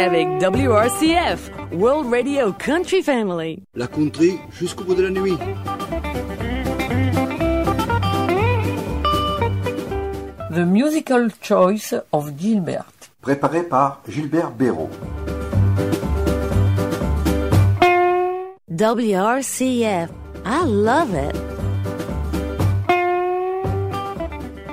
avec WRCF, World Radio Country Family. La country jusqu'au bout de la nuit. The Musical Choice of Gilbert. Préparé par Gilbert Béraud. WRCF. I love it.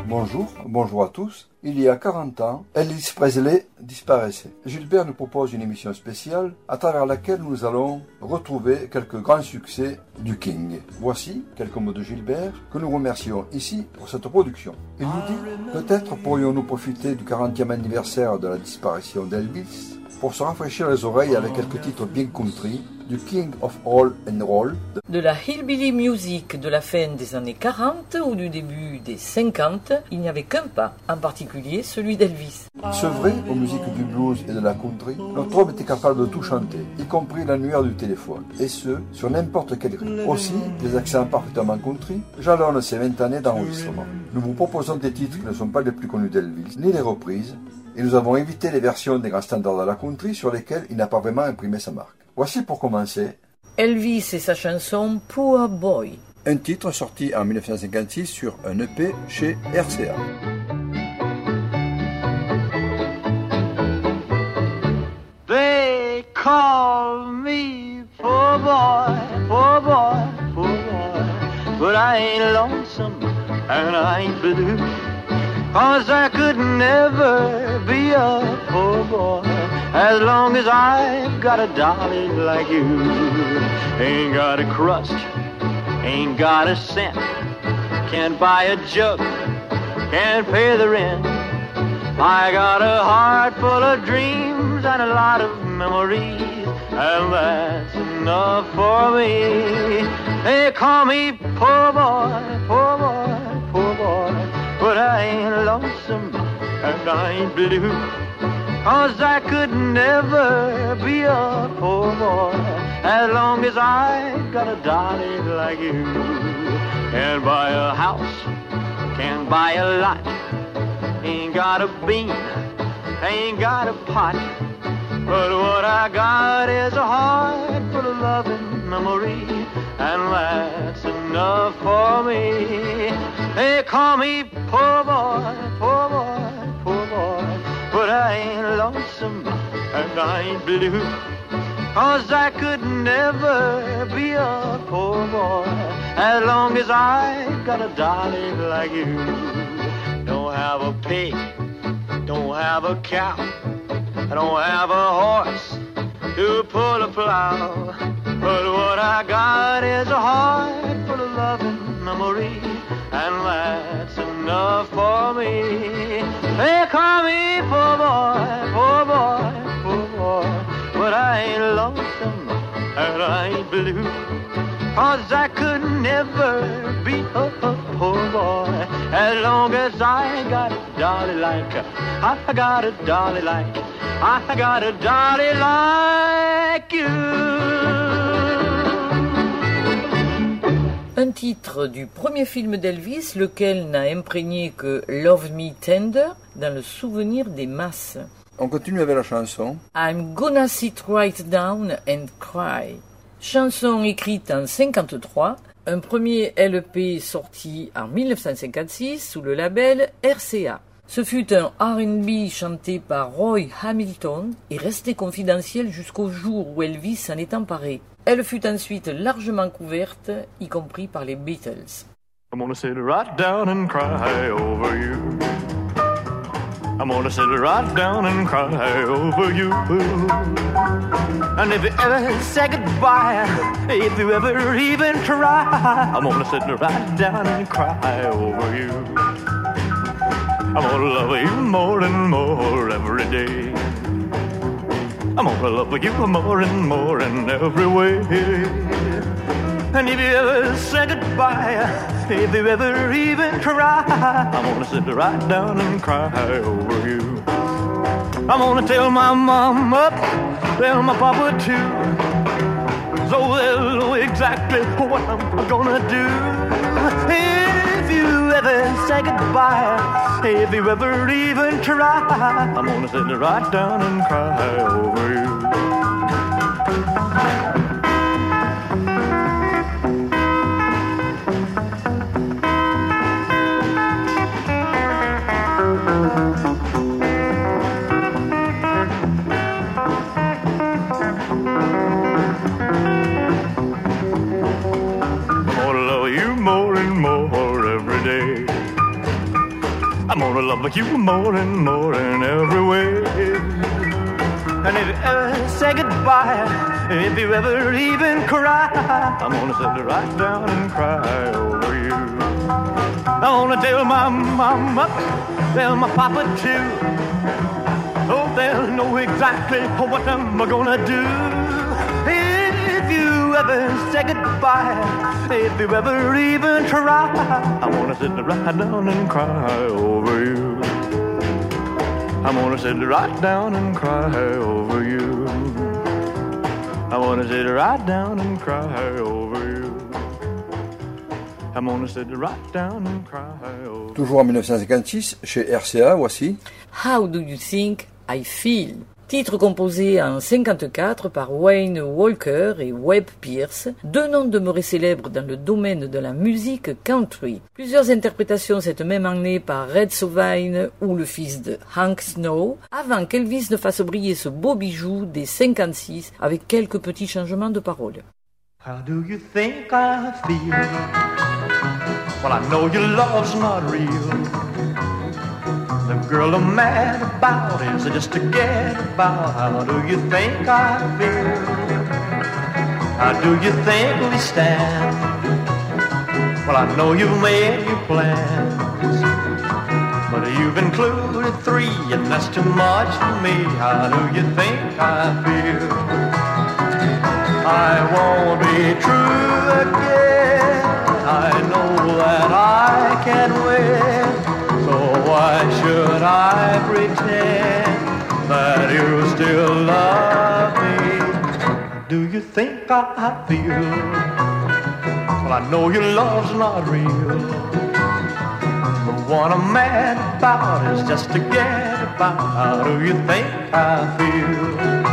Bonjour, bonjour à tous. Il y a 40 ans, Elvis Presley disparaissait. Gilbert nous propose une émission spéciale à travers laquelle nous allons retrouver quelques grands succès du King. Voici quelques mots de Gilbert que nous remercions ici pour cette production. Il nous dit Peut-être pourrions-nous profiter du 40e anniversaire de la disparition d'Elvis pour se rafraîchir les oreilles avec quelques titres bien country du King of All and Roll. De la hillbilly music de la fin des années 40 ou du début des 50, il n'y avait qu'un pas, en particulier celui d'Elvis. Sevré aux musiques du blues et de la country, notre homme était capable de tout chanter, y compris l'annuaire du téléphone, et ce, sur n'importe quel rythme. Aussi, des accents parfaitement country jalonnent ces 20 années d'enregistrement. Nous vous proposons des titres qui ne sont pas les plus connus d'Elvis, ni les reprises, et nous avons évité les versions des grands standards de la country sur lesquelles il n'a pas vraiment imprimé sa marque. Voici pour commencer Elvis et sa chanson Poor Boy. un titre sorti en 1956 sur un EP chez RCA. I ain't lonesome and I ain't blue. Cause I could never be a poor boy as long as I've got a darling like you. Ain't got a crust, ain't got a cent. Can't buy a jug, can't pay the rent. I got a heart full of dreams and a lot of memories, and that's enough for me. They call me poor boy, ain't blue. Cause I could never be a poor boy as long as I got a dolly like you. Can't buy a house, can't buy a lot. Ain't got a bean, ain't got a pot. But what I got is a heart full of love and memory, and that's enough for me. They call me poor boy, poor boy, but I ain't lonesome and I ain't blue. Cause I could never be a poor boy as long as I got a dolly like you. Don't have a pig, don't have a cow, I don't have a horse to pull a plow. But what I got is a heart full of loving memory, and that's enough for me. They call me poor boy, poor boy, poor boy, but I ain't lonesome and I ain't blue. Cause I could never be a, a poor boy as long as I got a dolly like I got a dolly like I got a dolly like you. Titre du premier film d'Elvis, lequel n'a imprégné que Love Me Tender dans le souvenir des masses. On continue avec la chanson. I'm gonna sit right down and cry. Chanson écrite en 53, un premier LP sorti en 1956 sous le label RCA. Ce fut un R&B chanté par Roy Hamilton et resté confidentiel jusqu'au jour où Elvis s'en est emparé. Elle fut ensuite largement couverte, y compris par les Beatles. I'm gonna sit right down and cry over you. I'm gonna sit right down and cry over you. And if you ever say goodbye, if you ever even try, I'm gonna sit right down and cry over you. I'm gonna love you more and more every day. I'm gonna love you more and more in every way. And if you ever say goodbye, if you ever even try, I'm gonna sit right down and cry over you. I'm gonna tell my mama, tell my papa too, so they'll know exactly what I'm gonna do. You ever say goodbye, if you ever even try, I'm gonna sit right down and cry over you. I'm gonna love you more and more in every way. And if you ever say goodbye, if you ever even cry, I'm gonna sit right down and cry over you. I wanna tell my mama, tell my papa too. Oh, they'll know exactly what I'm gonna do. Ever say goodbye, if you ever even try, I wanna sit right down and cry over you. I'm gonna sit right down and cry over you. I wanna sit right down and cry over you. I'm gonna sit right down and cry over you. Toujours en 1956, chez RCA, voici How Do You Think I Feel? Titre composé en 54 par Wayne Walker et Webb Pierce, deux noms demeurés célèbres dans le domaine de la musique country. Plusieurs interprétations cette même année par Red Sovine ou le fils de Hank Snow, avant qu'Elvis ne fasse briller ce beau bijou des 56 avec quelques petits changements de paroles. How do you think I feel? Well, I know your love's not real. The girl I'm mad about is just to get about. How do you think I feel? How do you think we stand? Well, I know you've made your plans. But you've included three, and that's too much for me. How do you think I feel? I won't be true I feel? Well, I know your love's not real. The one I'm mad about is just to get about. How do you think I feel?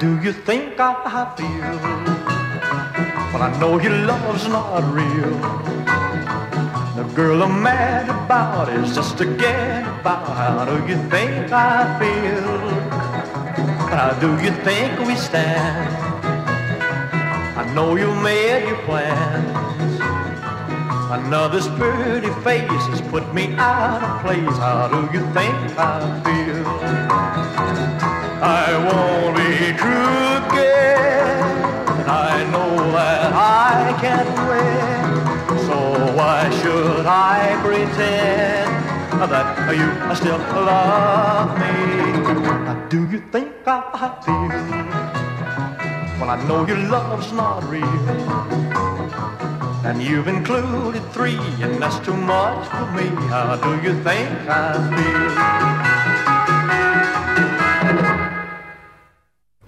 Do you think I feel? Well, I know your love's not real. The girl I'm mad about is just to get about. How do you think I feel? How do you think we stand? I know you made your plans. Another's pretty face has put me out of place. How do you think I feel? I won't be true again. Know that I can win. So why should I pretend that you still love me? Do you think I feel? Well, I know your love's not real. And you've included three, and that's too much for me. How do you think I feel?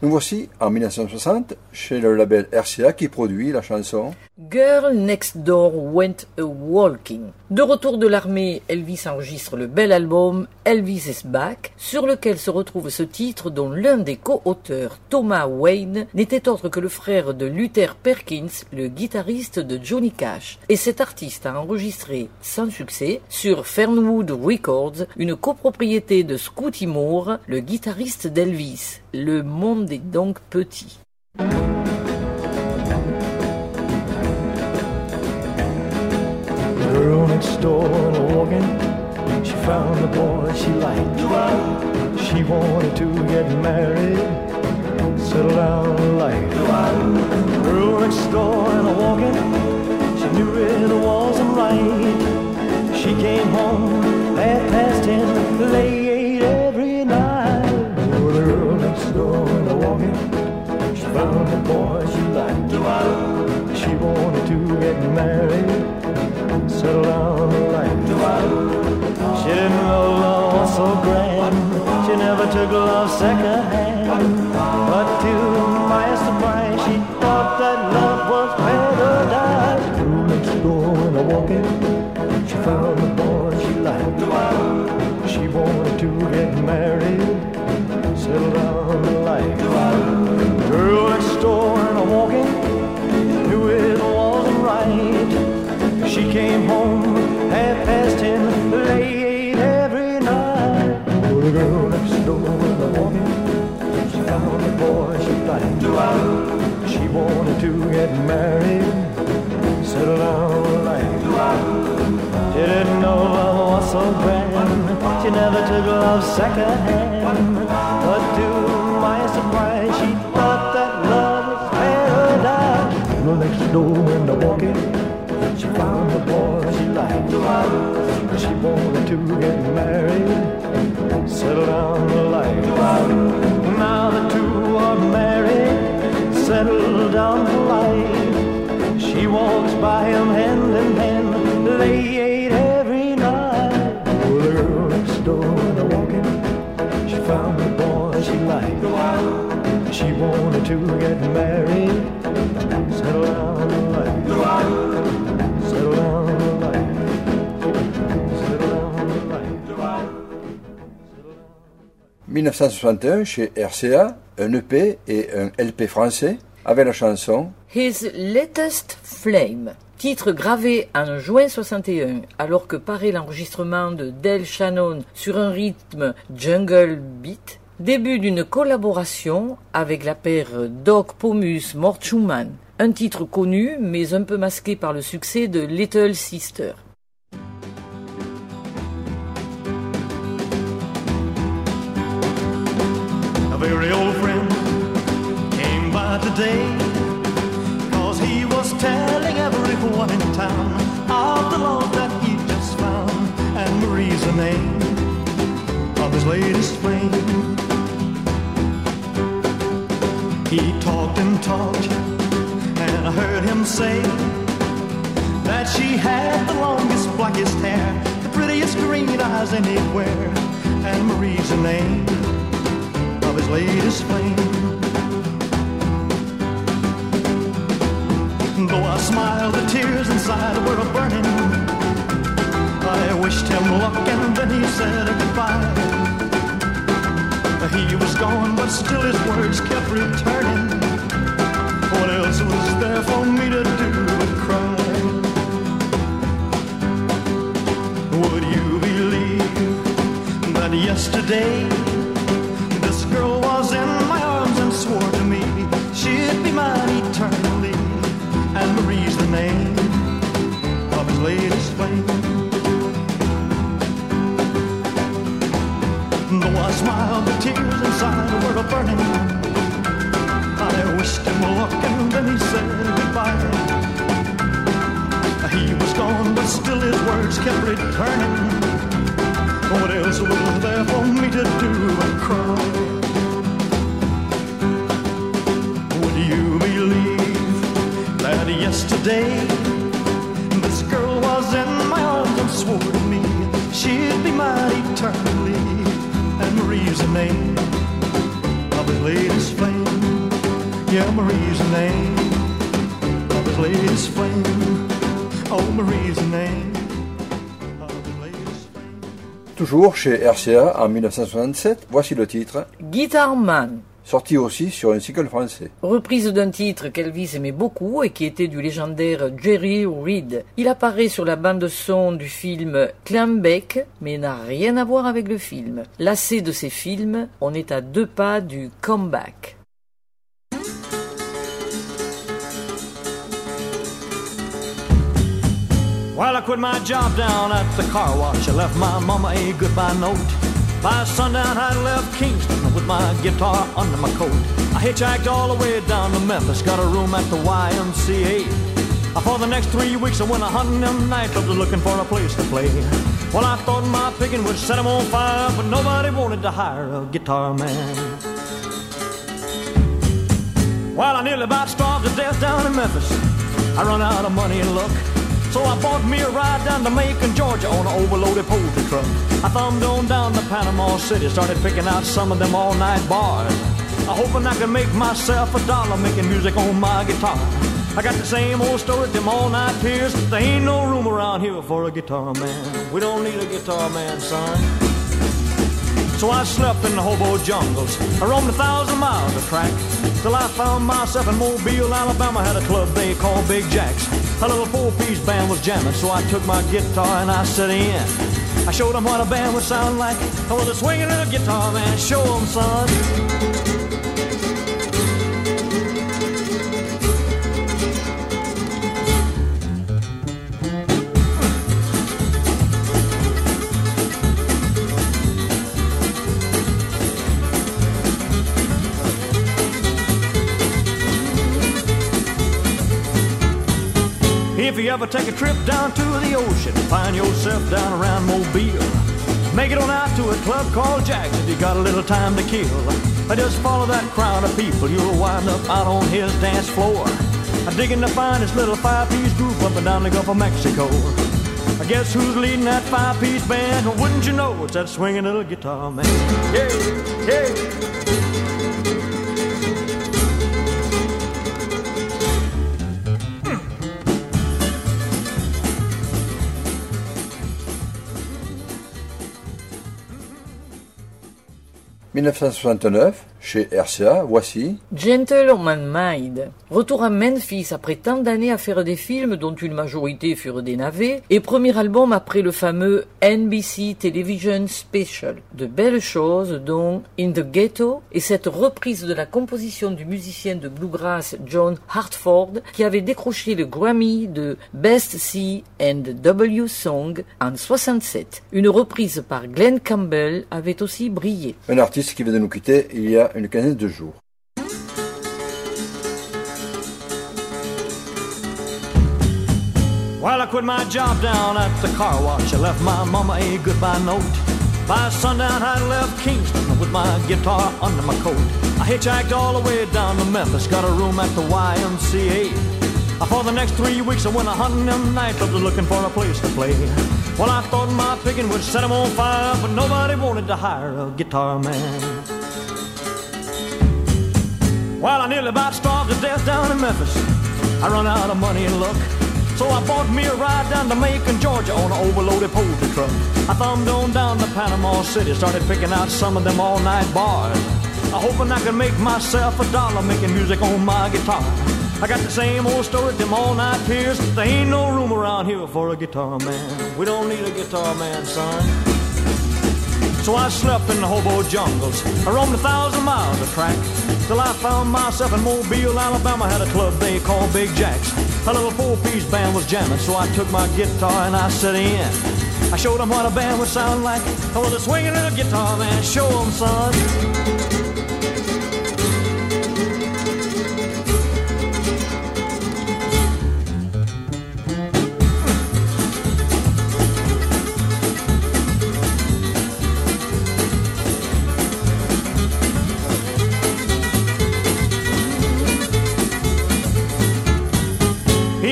Nous voici en 1960 chez le label RCA qui produit la chanson Girl Next Door Went a Walking. De retour de l'armée, Elvis enregistre le bel album Elvis is Back, sur lequel se retrouve ce titre dont l'un des co-auteurs, Thomas Wayne, n'était autre que le frère de Luther Perkins, le guitariste de Johnny Cash. Et cet artiste a enregistré, sans succès, sur Fernwood Records, une copropriété de Scotty Moore, le guitariste d'Elvis. Le monde est donc petit. Door walking. She found the boy she liked. She wanted to get married, settle down life. Girl next door and a walking. She knew it wasn't right. She came home half past ten, late every night. Oh, the girl next door and a walking. She found the boy she liked. She wanted to get married she didn't know love was so grand. She never took love second hand. But to she wanted to get married, settle down in life. She didn't know love was so grand. She never took love second hand. But to my surprise, she thought that love was paradise. Well, next door when I walk in, she found the boy she liked. She wanted to get married, settle down in life. Settled down for life. She walks by him hand in hand, late every night. Well, girl next door when I walk she found the boy she liked. She wanted to get married, settle down in life. Settle down in life. Settle down in life. 1961, chez RCA, un EP et un LP français avec la chanson His Latest Flame, titre gravé en juin 61, alors que paraît l'enregistrement de Del Shannon sur un rythme jungle beat, début d'une collaboration avec la paire Doc Pomus Mort Schumann, un titre connu mais un peu masqué par le succès de Little Sister. Cause he was telling everyone in town Of the love that he just found And Marie's the name of his latest flame He talked and talked And I heard him say That she had the longest, blackest hair The prettiest green eyes anywhere And Marie's the name of his latest flame. Though I smiled, the tears inside were burning. I wished him luck and then he said goodbye. He was gone, but still his words kept returning. Yesterday this girl was in my arms and swore to me she'd be mine eternally? And Marie's the name of his latest flame. Yeah, Marie's the name of his latest flame. Oh, Marie's the name of his latest flame. toujours chez RCA en 1967. Voici le titre, Guitar Man, sorti aussi sur un single français. reprise d'un titre qu'Elvis aimait beaucoup et qui était du légendaire Jerry Reed. Il apparaît sur la bande son du film Clambake, mais n'a rien à voir avec le film. Lassé de ces films, on est à deux pas du comeback. Well, I quit my job down at the car wash. I left my mama a goodbye note. By sundown, I left Kingston with my guitar under my coat. I hitchhiked all the way down to Memphis, got a room at the YMCA. For the next three weeks, I went a hunting them nightclubs looking for a place to play. Well, I thought my picking would set 'em on fire, but nobody wanted to hire a guitar man. Well, I nearly about starved to death down in Memphis. I run out of money and luck. So I bought me a ride down to Macon, Georgia on an overloaded poultry truck. I thumbed on down to Panama City, started picking out some of them all night bars. I hoping I can make myself a dollar making music on my guitar. I got the same old story, them all night tears. There ain't no room around here for a guitar man. We don't need a guitar man, son. So I slept in the hobo jungles. I roamed a thousand miles of track. Till I found myself in Mobile, Alabama. Had a club they called Big Jack's. A little four-piece band was jamming, so I took my guitar and I set in. I showed them what a band would sound like. I was a swinging little guitar man. Show 'em, son. 'If you ever take a trip down to the ocean, find yourself down around Mobile. Make it on out to a club called Jack's if you got a little time to kill. Just follow that crowd of people, you'll wind up out on his dance floor. Digging find this little five-piece group up and down the Gulf of Mexico. I guess who's leading that five-piece band? Wouldn't you know it's that swinging little guitar man? Yeah, yeah. « 1969, chez RCA, voici Gentle on My Mind. Retour à Memphis après tant d'années à faire des films dont une majorité furent des navets et premier album après le fameux NBC Television Special. De belles choses dont In the Ghetto et cette reprise de la composition du musicien de bluegrass John Hartford qui avait décroché le Grammy de Best C and W Song en 67. Une reprise par Glenn Campbell avait aussi brillé. un artiste qui vient de nous quitter il y a une quinzaine de jours. Well, I quit my job down at the car wash. I left my mama a goodbye note. By sundown, I left Kingston with my guitar under my coat. I hitchhiked all the way down to Memphis, got a room at the YMCA. For the next three weeks, I went a hunting them nightclubs looking for a place to play. Well, I thought my picking would set 'em on fire, but nobody wanted to hire a guitar man. Well, I nearly about starved to death down in Memphis. I run out of money and luck. So I bought me a ride down to Macon, Georgia on an overloaded poultry truck. I thumbed on down to Panama City, started picking out some of them all night bars. I hoping I could make myself a dollar making music on my guitar. I got the same old story, them all night tears. There ain't no room around here for a guitar man. We don't need a guitar man, son. So I slept in the hobo jungles. I roamed a thousand miles of track. Till I found myself in Mobile, Alabama. Had a club they called Big Jack's. A little four-piece band was jamming, so I took my guitar and I set in. I showed them what a band would sound like. Oh, I was a swinging little guitar man. Show 'em, son.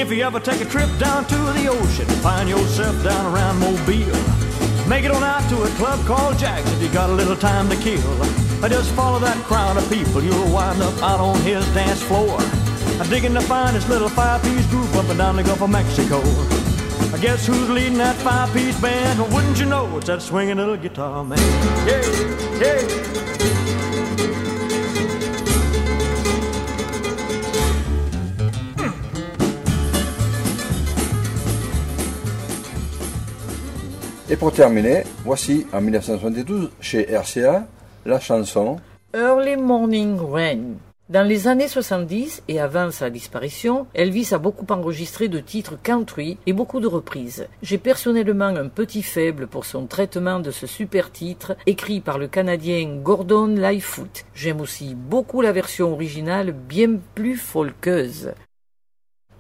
If you ever take a trip down to the ocean, find yourself down around Mobile. Make it on out to a club called Jack's if you got a little time to kill. Just follow that crowd of people, you'll wind up out on his dance floor. Digging find this little five-piece group up and down the Gulf of Mexico. I guess who's leading that five-piece band? Wouldn't you know it's that swinging little guitar man? Yeah, yeah. Et pour terminer, voici en 1972, chez RCA, la chanson Early Morning Rain. Dans les années 70 et avant sa disparition, Elvis a beaucoup enregistré de titres country et beaucoup de reprises. J'ai personnellement un petit faible pour son traitement de ce super titre écrit par le Canadien Gordon Lightfoot. J'aime aussi beaucoup la version originale bien plus folkeuse.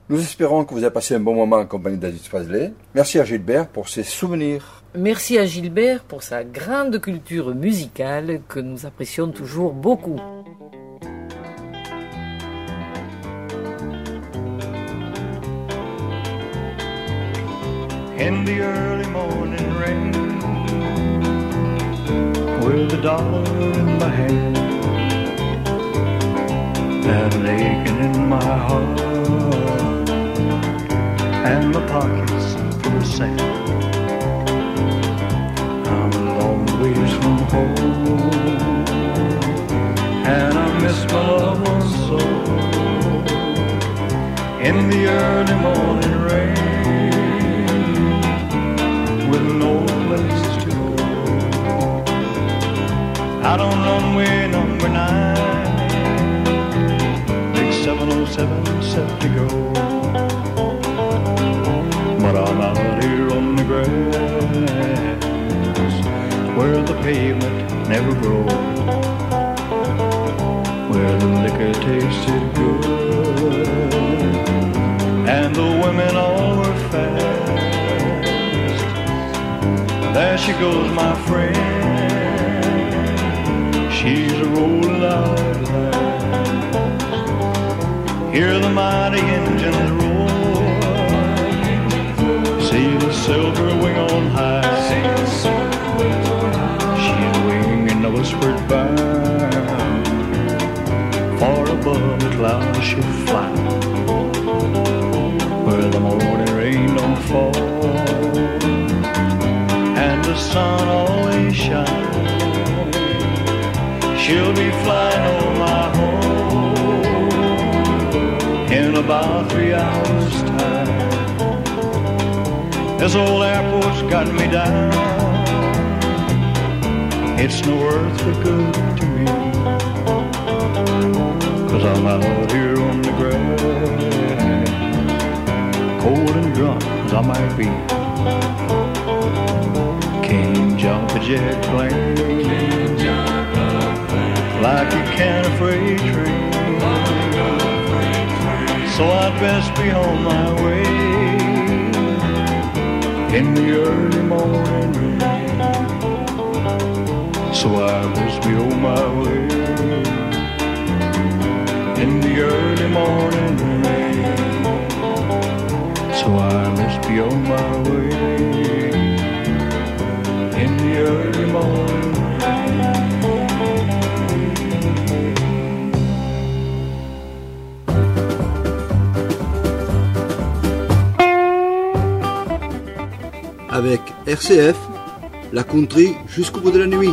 Nous espérons que vous avez passé un bon moment en compagnie d'Aziz Presley. Merci à Gilbert pour ses souvenirs. Merci à Gilbert pour sa grande culture musicale que nous apprécions toujours beaucoup. in the early morning rain with a dollar in my hand and an aching in my heart and my pockets full of sand. I'm a long ways from home and I miss my loved ones so in the early morning rain with no place to go. Out on runway number nine, big 707 set to go. Pavement never grows, where the liquor tasted good and the women all were fast. There she goes, my friend. She's a rolling out last. Hear the mighty sun always shines. She'll be flying over my home in about three hours' time. This old airport's got me down. It's no earth but good to me. Cause I'm out here on the grass cold and drunk as I might be. Jump a jet plane like you can a freight train. So I'd best be on my way in the early morning rain. So I must be on my way in the early morning rain. So I Avec RCF, la country jusqu'au bout de la nuit.